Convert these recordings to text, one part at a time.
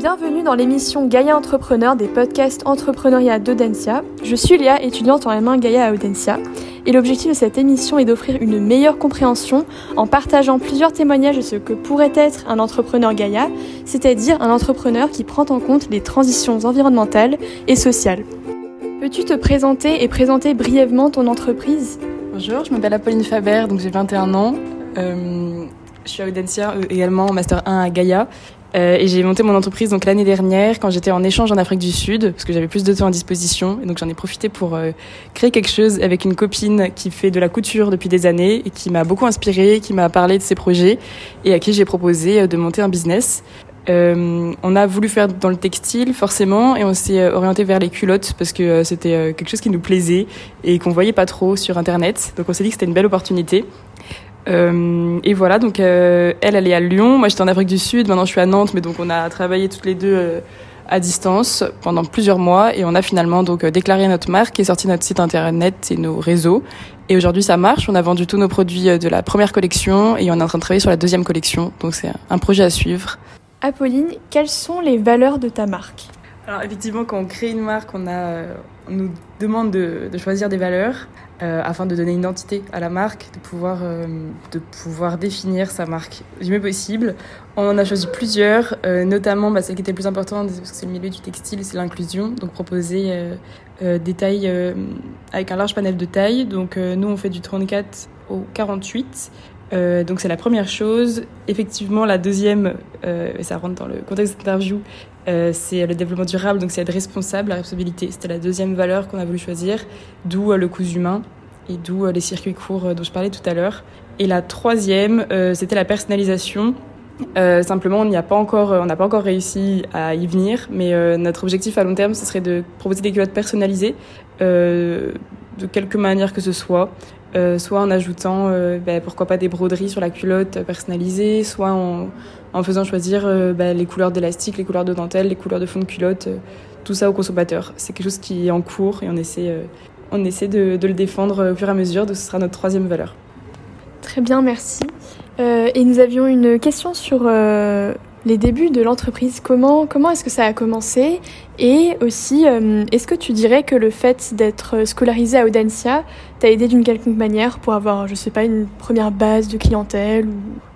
Bienvenue dans l'émission Gaïa Entrepreneur des podcasts Entrepreneuriat d'Audencia. Je suis Léa, étudiante en M1 Gaïa à Audencia. Et l'objectif de cette émission est d'offrir une meilleure compréhension en partageant plusieurs témoignages de ce que pourrait être un entrepreneur Gaïa, c'est-à-dire un entrepreneur qui prend en compte les transitions environnementales et sociales. Peux-tu te présenter et présenter brièvement ton entreprise? Bonjour, je m'appelle Apolline Faber, donc j'ai 21 ans. Euh, je suis à Audencia, euh, également en Master 1 à Gaïa. Euh, et j'ai monté mon entreprise donc l'année dernière quand j'étais en échange en Afrique du Sud parce que j'avais plus de temps à disposition et donc j'en ai profité pour euh, créer quelque chose avec une copine qui fait de la couture depuis des années et qui m'a beaucoup inspirée, qui m'a parlé de ses projets et à qui j'ai proposé euh, de monter un business. On a voulu faire dans le textile forcément et on s'est orienté vers les culottes parce que c'était quelque chose qui nous plaisait et qu'on voyait pas trop sur internet. Donc on s'est dit que c'était une belle opportunité. Euh, et voilà, donc euh, elle, elle est à Lyon, moi j'étais en Afrique du Sud, maintenant je suis à Nantes, mais donc on a travaillé toutes les deux euh, à distance pendant plusieurs mois et on a finalement donc déclaré notre marque et sorti notre site internet et nos réseaux. Et aujourd'hui ça marche, on a vendu tous nos produits de la première collection et on est en train de travailler sur la deuxième collection, donc c'est un projet à suivre. Apolline, quelles sont les valeurs de ta marque? Alors effectivement, quand on crée une marque, on, a, on nous demande de, de choisir des valeurs. Euh, afin de donner une identité à la marque, de pouvoir, euh, de pouvoir définir sa marque du mieux possible. On en a choisi plusieurs, euh, notamment bah, celle qui était plus importante, parce que c'est le milieu du textile, c'est l'inclusion. Donc proposer des tailles avec un large panel de tailles. Donc nous, on fait du 34 au 48. Donc c'est la première chose. Effectivement, la deuxième, et ça rentre dans le contexte d'interview, c'est le développement durable, donc c'est être responsable, la responsabilité. C'était la deuxième valeur qu'on a voulu choisir, d'où le coût humain et d'où euh, les circuits courts euh, dont je parlais tout à l'heure. Et la troisième, euh, c'était la personnalisation. simplement, on on n'a pas encore réussi à y venir, mais notre objectif à long terme, ce serait de proposer des culottes personnalisées de quelque manière que ce soit, soit en ajoutant, ben, pourquoi pas des broderies sur la culotte personnalisée, soit en, faisant choisir ben, les couleurs d'élastique, les couleurs de dentelle, les couleurs de fond de culotte, tout ça au consommateur. C'est quelque chose qui est en cours et on essaie on essaie de, le défendre au fur et à mesure, donc ce sera notre troisième valeur. Très bien, merci. Euh, et nous avions une question sur euh, les débuts de l'entreprise. Comment, comment est-ce que ça a commencé Et aussi, euh, est-ce que tu dirais que le fait d'être scolarisé à Audencia t'a aidé d'une quelconque manière pour avoir, je sais pas, une première base de clientèle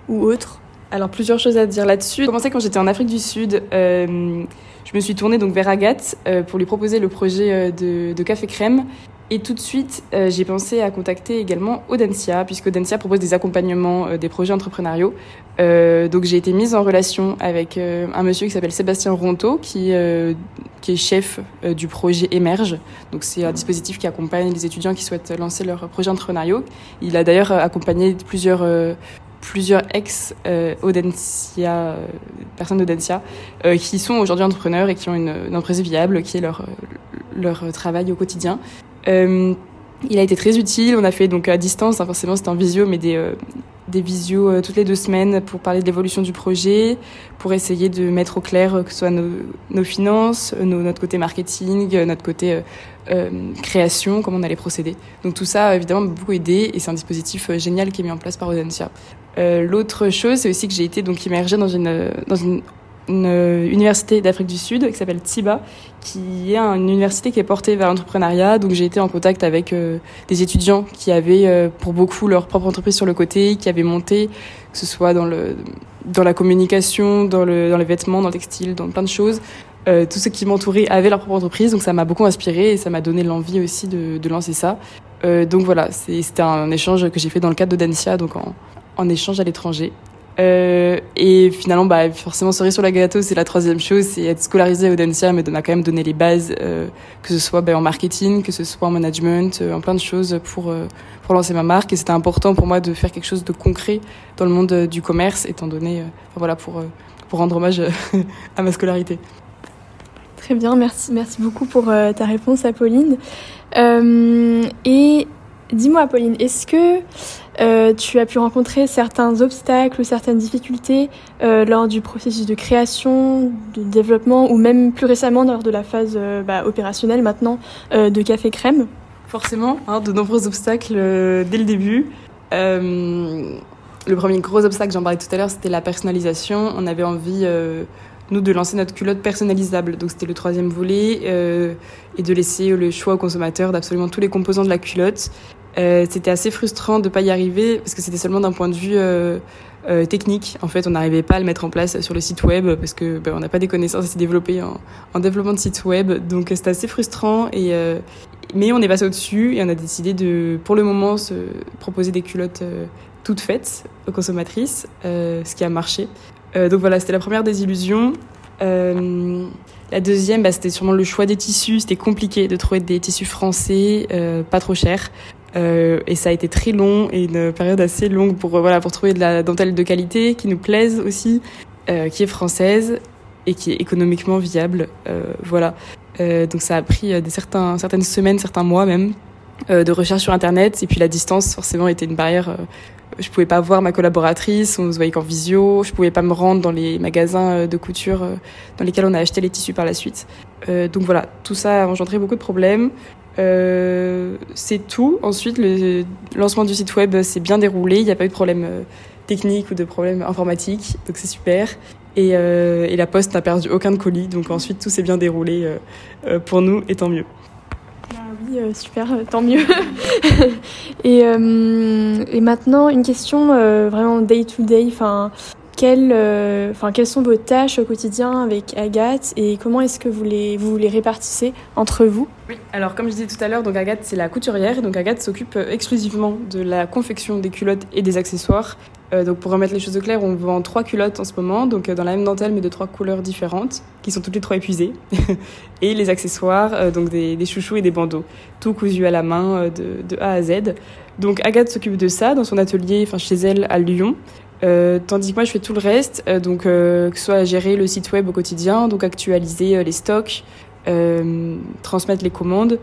ou, autre? Alors, plusieurs choses à dire là-dessus. J'ai commencé quand j'étais en Afrique du Sud. je me suis tournée donc vers Agathe pour lui proposer le projet de Café Crème. Et tout de suite, euh, j'ai pensé à contacter également Audencia, puisque Audencia propose des accompagnements euh, des projets entrepreneuriaux. Euh, donc j'ai été mise en relation avec un monsieur qui s'appelle Sébastien Ronto, qui, qui est chef du projet Émerge. Donc c'est un dispositif qui accompagne les étudiants qui souhaitent lancer leur projet entrepreneuriaux. Il a d'ailleurs accompagné plusieurs plusieurs ex Audencia, personnes d'Audencia, qui sont aujourd'hui entrepreneurs et qui ont une, une entreprise viable, qui est leur, leur travail au quotidien. Euh, il a été très utile. On a fait donc à distance, hein, forcément c'était en visio, mais des, euh, des visios euh, toutes les deux semaines pour parler de l'évolution du projet, pour essayer de mettre au clair que ce soit nos, nos finances, notre côté marketing, notre côté création, comment on allait procéder. Donc tout ça, évidemment, m'a beaucoup aidé et c'est un dispositif génial qui est mis en place par Audencia. L'autre chose, c'est aussi que j'ai été donc immergée dans une, dans une une euh, université d'Afrique du Sud qui s'appelle TIBA, qui est une université qui est portée vers l'entrepreneuriat. Donc j'ai été en contact avec euh, des étudiants qui avaient euh, pour beaucoup leur propre entreprise sur le côté, qui avaient monté, que ce soit dans, le, dans la communication, dans, le, dans les vêtements, dans le textile, dans plein de choses. Euh, tous ceux qui m'entouraient avaient leur propre entreprise, donc ça m'a beaucoup inspiré et ça m'a donné l'envie aussi de, de lancer ça. donc voilà, c'était un échange que j'ai fait dans le cadre d'Audencia, donc en, en échange à l'étranger. Euh, et finalement, bah, forcément, cerise sur la gâteau, c'est la troisième chose, c'est être scolarisé à Audencia, mais m'a quand même donné les bases, euh, que ce soit bah, en marketing, que ce soit en management, euh, en plein de choses pour, pour lancer ma marque. Et c'était important pour moi de faire quelque chose de concret dans le monde du commerce, étant donné, voilà, pour, pour rendre hommage à ma scolarité. Très bien, merci, merci beaucoup pour ta réponse, Apolline. et dis-moi, Apolline, est-ce que euh, tu as pu rencontrer certains obstacles ou certaines difficultés euh, lors du processus de création, de développement ou même plus récemment lors de la phase euh, bah, opérationnelle maintenant de Café Crème? Forcément, hein, de nombreux obstacles dès le début. le premier gros obstacle, j'en parlais tout à l'heure, c'était la personnalisation. On avait envie nous, de lancer notre culotte personnalisable. Donc c'était le troisième volet, et de laisser le choix au consommateur d'absolument tous les composants de la culotte. C'était assez frustrant de pas y arriver, parce que c'était seulement d'un point de vue euh, technique. En fait, on n'arrivait pas à le mettre en place sur le site web parce que ben, on n'a pas des connaissances assez développées en, en, développement de site web. Donc c'était assez frustrant. Et, euh, mais on est passé au-dessus et on a décidé de, pour le moment, se proposer des culottes euh, toutes faites aux consommatrices, ce qui a marché. donc voilà, c'était la première désillusion. la deuxième, bah, c'était sûrement le choix des tissus. C'était compliqué de trouver des tissus français, pas trop chers. Euh, et ça a été très long et une période assez longue pour, euh, voilà, pour trouver de la dentelle de qualité qui nous plaise aussi, euh, qui est française et qui est économiquement viable. Voilà. Donc ça a pris des certaines semaines, certains mois même de recherche sur Internet. Et puis la distance, forcément, était une barrière. je pouvais pas voir ma collaboratrice, on se voyait qu'en visio. Je pouvais pas me rendre dans les magasins de couture dans lesquels on a acheté les tissus par la suite. donc voilà, tout ça a engendré beaucoup de problèmes. Euh, c'est tout. Ensuite, le lancement du site web s'est bien déroulé. Il n'y a pas eu de problème euh, technique ou de problème informatique, donc c'est super. Et, euh, et, la poste n'a perdu aucun de colis, donc ensuite tout s'est bien déroulé pour nous, et tant mieux. Ah oui, super, tant mieux. et, et, maintenant, une question vraiment day to day. Enfin, quelles, euh, quelles sont vos tâches au quotidien avec Agathe et comment est-ce que vous les, vous les répartissez entre vous? Oui, alors comme je disais tout à l'heure, Agathe c'est la couturière, donc Agathe s'occupe euh, exclusivement de la confection des culottes et des accessoires. Euh, donc pour remettre les choses au clair, on vend trois culottes en ce moment, donc dans la même dentelle mais de trois couleurs différentes, qui sont toutes les trois épuisées, et les accessoires, donc des, des, chouchous et des bandeaux, tout cousu à la main de, de A à Z. Donc Agathe s'occupe de ça dans son atelier, enfin chez elle à Lyon. Euh, tandis que moi je fais tout le reste, euh, donc euh, que ce soit gérer le site web au quotidien, donc actualiser les stocks, transmettre les commandes,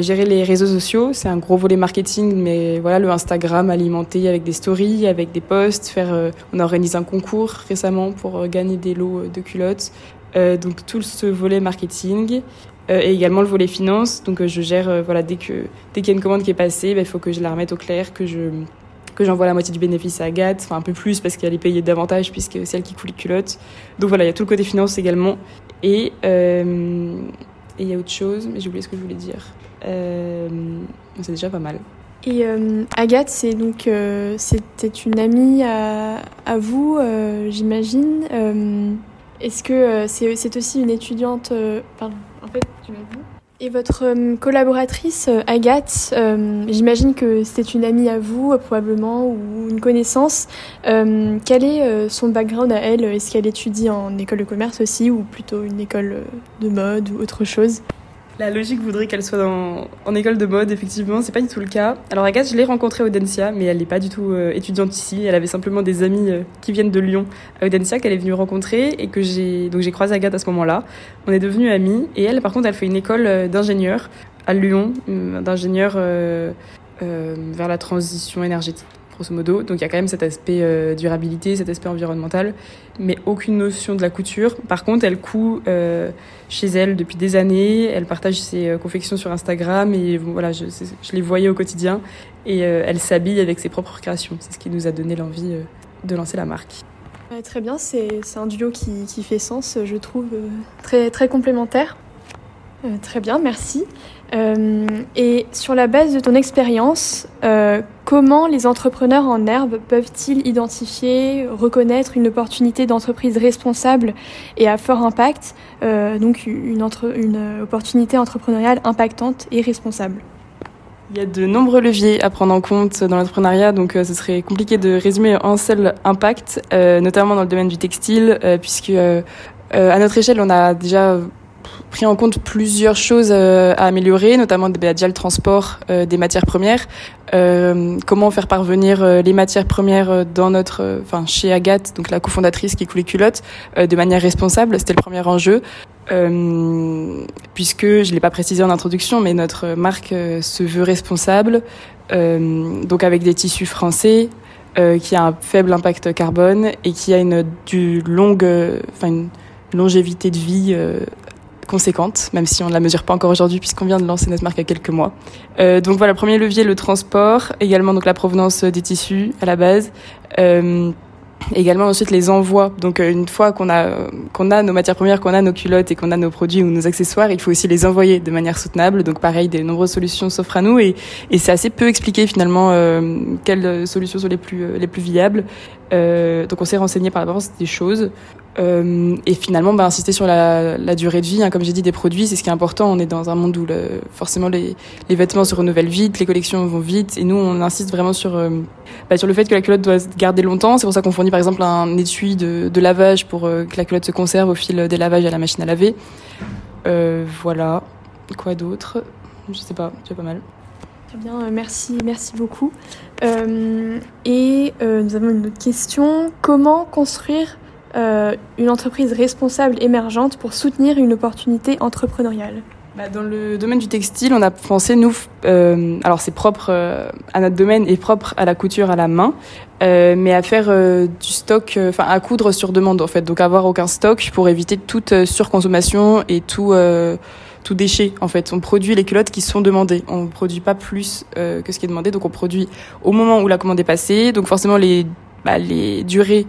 gérer les réseaux sociaux, c'est un gros volet marketing, mais voilà le Instagram alimenté avec des stories, avec des posts, faire, on a organisé un concours récemment pour gagner des lots de culottes, donc tout ce volet marketing. et également le volet finance, donc je gère, voilà, dès que dès qu'il y a une commande qui est passée, bah, il faut que je la remette au clair, que je que j'envoie la moitié du bénéfice à Agathe, enfin un peu plus parce qu'elle est payée davantage puisque c'est elle qui coule les culottes. Donc voilà, il y a tout le côté finance également. Et euh, il y a autre chose, mais j'ai oublié ce que je voulais dire. Euh, c'est déjà pas mal. Et euh, Agathe, c'est donc c'était une amie à, vous, j'imagine. Est-ce que c'est aussi une étudiante Pardon, en fait, tu m'as dit? Et votre euh, collaboratrice euh, Agathe, euh, j'imagine que c'était une amie à vous probablement ou une connaissance. quel est son background à elle? Est-ce qu'elle étudie en école de commerce aussi ou plutôt une école de mode ou autre chose? La logique voudrait qu'elle soit en école de mode, effectivement, c'est pas du tout le cas. Alors Agathe, je l'ai rencontrée à Audencia, mais elle n'est pas du tout euh, étudiante ici. Elle avait simplement des amis euh, qui viennent de Lyon à Audencia qu'elle est venue rencontrer et que j'ai donc j'ai croisé Agathe à ce moment-là. On est devenus amis et elle, par contre, elle fait une école euh, d'ingénieur à Lyon, d'ingénieur vers la transition énergétique grosso modo. Donc il y a quand même cet aspect euh, durabilité, cet aspect environnemental, mais aucune notion de la couture. Par contre, elle coud euh, chez elle depuis des années, elle partage ses euh, confections sur Instagram et voilà, je, les voyais au quotidien et elle s'habille avec ses propres créations. C'est ce qui nous a donné l'envie de lancer la marque. très bien, c'est un duo qui, qui, fait sens, je trouve, très, très complémentaire. Très bien, merci. Euh, et sur la base de ton expérience, euh, comment les entrepreneurs en herbe peuvent-ils identifier, reconnaître une opportunité d'entreprise responsable et à fort impact, euh, donc une, opportunité entrepreneuriale impactante et responsable? Il y a de nombreux leviers à prendre en compte dans l'entrepreneuriat, donc ce serait compliqué de résumer un seul impact, notamment dans le domaine du textile, puisque à notre échelle, on a déjà pris en compte plusieurs choses euh, à améliorer, notamment déjà le transport euh, des matières premières. Euh, comment faire parvenir les matières premières dans notre, enfin chez Agathe, donc la cofondatrice qui coule les culottes, de manière responsable. C'était le premier enjeu. puisque je l'ai pas précisé en introduction, mais notre marque se veut responsable, donc avec des tissus français, qui a un faible impact carbone et qui a une du longue, enfin une longévité de vie conséquente, même si on ne la mesure pas encore aujourd'hui puisqu'on vient de lancer notre marque il y a quelques mois. Euh, donc voilà, premier levier, le transport, également donc la provenance des tissus à la base. Euh, également ensuite les envois. Donc euh, une fois qu'on a qu'on a nos matières premières, qu'on a nos culottes et qu'on a nos produits ou nos accessoires, il faut aussi les envoyer de manière soutenable. Donc pareil, des nombreuses solutions s'offrent à nous et, c'est assez peu expliqué finalement quelles solutions sont les plus les plus viables. Euh, donc on s'est renseigné par rapport à des choses. Euh, et finalement, bah, insister sur la, durée de vie, hein, comme j'ai dit, des produits, c'est ce qui est important. On est dans un monde où forcément les, vêtements se renouvellent vite, les collections vont vite, et nous, on insiste vraiment sur, euh, bah, sur le fait que la culotte doit se garder longtemps. C'est pour ça qu'on fournit par exemple un étui de, lavage pour que la culotte se conserve au fil des lavages à la machine à laver. Voilà. Quoi d'autre? Je sais pas, c'est pas mal. Bien, merci, merci beaucoup. et nous avons une autre question. Comment construire euh, une entreprise responsable émergente pour soutenir une opportunité entrepreneuriale? Bah, dans le domaine du textile, on a pensé, nous, euh, alors c'est propre euh, à notre domaine et propre à la couture à la main, euh, mais à faire euh, du stock, euh, enfin à coudre sur demande en fait, donc avoir aucun stock pour éviter toute surconsommation et tout tout déchet en fait. On produit les culottes qui sont demandées. On produit pas plus que ce qui est demandé, donc on produit au moment où la commande est passée. Donc forcément les bah, les durées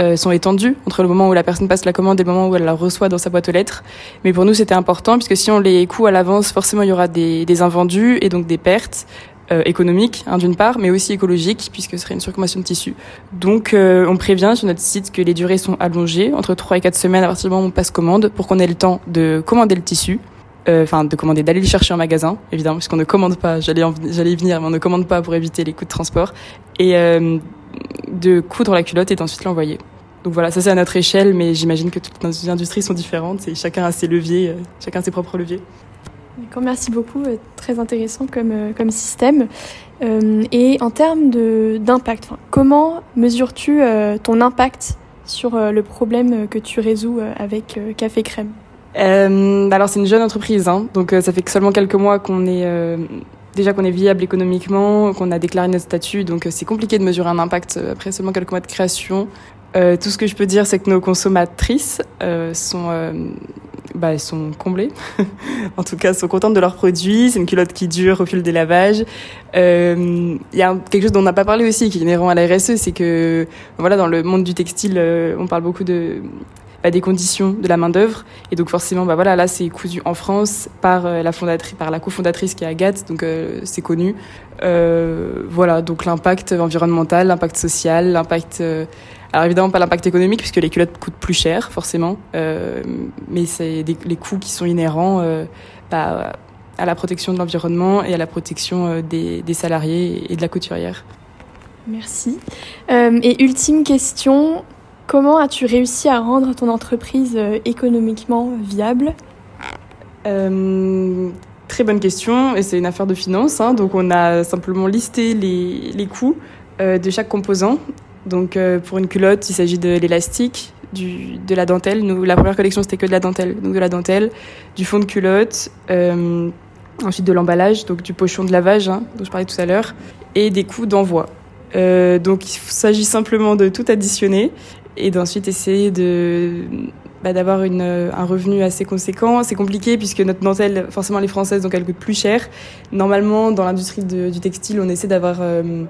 euh, sont étendues entre le moment où la personne passe la commande et le moment où elle la reçoit dans sa boîte aux lettres. Mais pour nous, c'était important puisque si on les coud à l'avance, forcément, il y aura des, des invendus et donc des pertes. Euh, économiques hein, d'une part, mais aussi écologiques puisque ce serait une surconsommation de tissu. Donc euh, on prévient sur notre site que les durées sont allongées entre 3 et 4 semaines à partir du moment où on passe commande pour qu'on ait le temps de commander le tissu, euh, enfin de commander, d'aller le chercher en magasin, évidemment, puisqu'on ne commande pas, j'allais j'allais y venir, mais on ne commande pas pour éviter les coûts de transport, et de coudre la culotte et d'ensuite l'envoyer. Donc voilà, ça c'est à notre échelle, mais j'imagine que toutes nos industries sont différentes et chacun a ses leviers, euh, chacun ses propres leviers. D'accord, merci beaucoup, euh, très intéressant euh, comme système. et en termes d'impact, comment mesures-tu ton impact sur le problème que tu résous avec Café Crème? Alors c'est une jeune entreprise, hein, donc ça fait que seulement quelques mois qu'on est déjà qu'on est viable économiquement, qu'on a déclaré notre statut, donc euh, c'est compliqué de mesurer un impact euh, après seulement quelques mois de création. Euh, tout ce que je peux dire, c'est que nos consommatrices euh, sont, euh, bah, sont comblées. en tout cas, sont contentes de leurs produits. C'est une culotte qui dure au fil des lavages. Il y a quelque chose dont on n'a pas parlé aussi, qui est inhérent à la RSE, c'est que voilà, dans le monde du textile, on parle beaucoup de bah, des conditions de la main d'œuvre et donc forcément bah voilà là c'est cousu en France par euh, la fondatrice par la cofondatrice qui est Agathe. Donc euh, c'est connu. Euh, voilà donc l'impact environnemental l'impact social l'impact alors évidemment pas l'impact économique puisque les culottes coûtent plus cher forcément. Mais c'est les coûts qui sont inhérents bah, à la protection de l'environnement et à la protection des salariés et de la couturière. Merci. et ultime question, Comment as-tu réussi à rendre ton entreprise euh, économiquement viable? Euh, Très bonne question, et c'est une affaire de finance. Hein, donc on a simplement listé les, les coûts euh, de chaque composant. Donc pour une culotte, il s'agit de l'élastique, de la dentelle. Nous, la première collection, c'était que de la dentelle. Donc de la dentelle, du fond de culotte, ensuite de l'emballage, donc du pochon de lavage hein, dont je parlais tout à l'heure, et des coûts d'envoi. Donc il s'agit simplement de tout additionner et d'ensuite essayer de bah, d'avoir une, un revenu assez conséquent. C'est compliqué puisque notre dentelle, forcément, les françaises, donc elle coûte plus cher. Normalement, dans l'industrie du textile, on essaie d'avoir euh,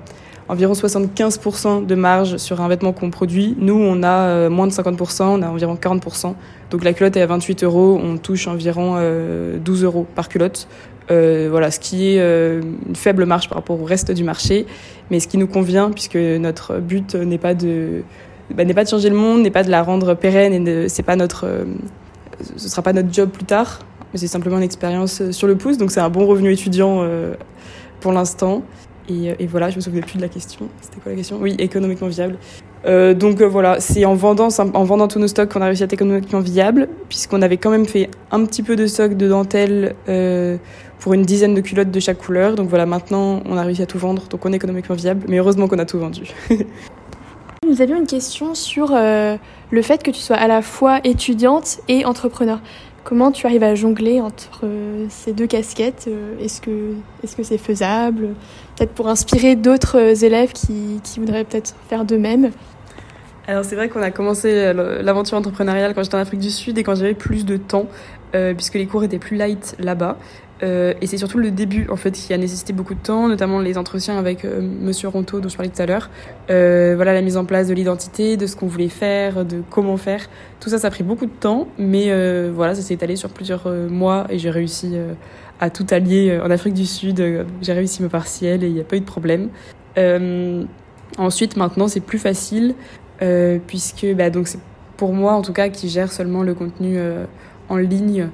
environ 75% de marge sur un vêtement qu'on produit. Nous, on a euh, moins de 50%, on a environ 40%. Donc la culotte est à 28 euros, on touche environ euh, 12 euros par culotte. Euh, voilà, ce qui est euh, une faible marge par rapport au reste du marché, mais ce qui nous convient puisque notre but n'est pas de bah, n'est pas de changer le monde, n'est pas de la rendre pérenne et c'est pas notre, euh, ce sera pas notre job plus tard, mais c'est simplement une expérience euh, sur le pouce. Donc c'est un bon revenu étudiant euh, pour l'instant. Et, voilà, je me souviens plus de la question. C'était quoi la question? Oui, économiquement viable. Donc voilà, c'est en vendant, en vendant tous nos stocks qu'on a réussi à être économiquement viable, puisqu'on avait quand même fait un petit peu de stock de dentelle pour une dizaine de culottes de chaque couleur. Donc voilà, maintenant on a réussi à tout vendre, donc on est économiquement viable. Mais heureusement qu'on a tout vendu. Nous avions une question sur euh, le fait que tu sois à la fois étudiante et entrepreneur. Comment tu arrives à jongler entre euh, ces deux casquettes euh, Est-ce que est-ce que c'est faisable? Peut-être pour inspirer d'autres élèves qui, qui voudraient peut-être faire de même Alors c'est vrai qu'on a commencé l'aventure entrepreneuriale quand j'étais en Afrique du Sud et quand j'avais plus de temps, puisque les cours étaient plus light là-bas. Euh, et c'est surtout le début en fait qui a nécessité beaucoup de temps, notamment les entretiens avec Monsieur Ronto dont je parlais tout à l'heure. voilà la mise en place de l'identité, de ce qu'on voulait faire, de comment faire. Tout ça, ça a pris beaucoup de temps, mais voilà, ça s'est étalé sur plusieurs mois et j'ai réussi à tout allier en Afrique du Sud. j'ai réussi mes partiels et il n'y a pas eu de problème. ensuite, maintenant, c'est plus facile. Euh, puisque bah, donc c'est pour moi en tout cas qui gère seulement le contenu euh, en ligne.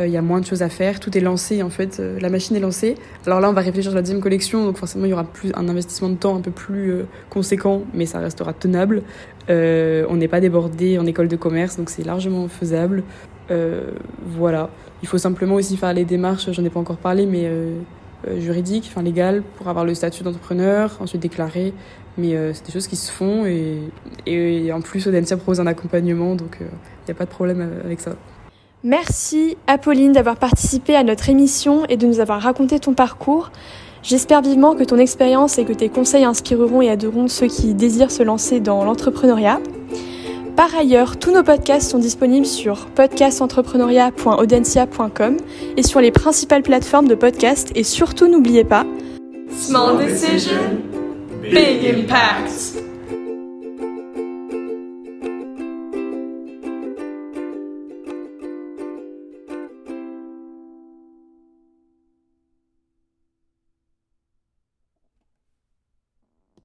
Euh, il y a moins de choses à faire, tout est lancé en fait, la machine est lancée. Alors là, on va réfléchir sur la deuxième collection, donc forcément il y aura plus un investissement de temps un peu plus conséquent, mais ça restera tenable. on n'est pas débordé en école de commerce, donc c'est largement faisable. voilà. Il faut simplement aussi faire les démarches, j'en ai pas encore parlé, mais juridiques, enfin légales, pour avoir le statut d'entrepreneur, ensuite déclarer mais euh, c'est des choses qui se font et, en plus, Audencia propose un accompagnement, donc il euh, n'y a pas de problème euh, avec ça. Merci Apolline d'avoir participé à notre émission et de nous avoir raconté ton parcours. J'espère vivement que ton expérience et que tes conseils inspireront et aideront ceux qui désirent se lancer dans l'entrepreneuriat. Par ailleurs, tous nos podcasts sont disponibles sur podcastentrepreneuriat.audencia.com et sur les principales plateformes de podcast et surtout n'oubliez pas Small Decision big impacts.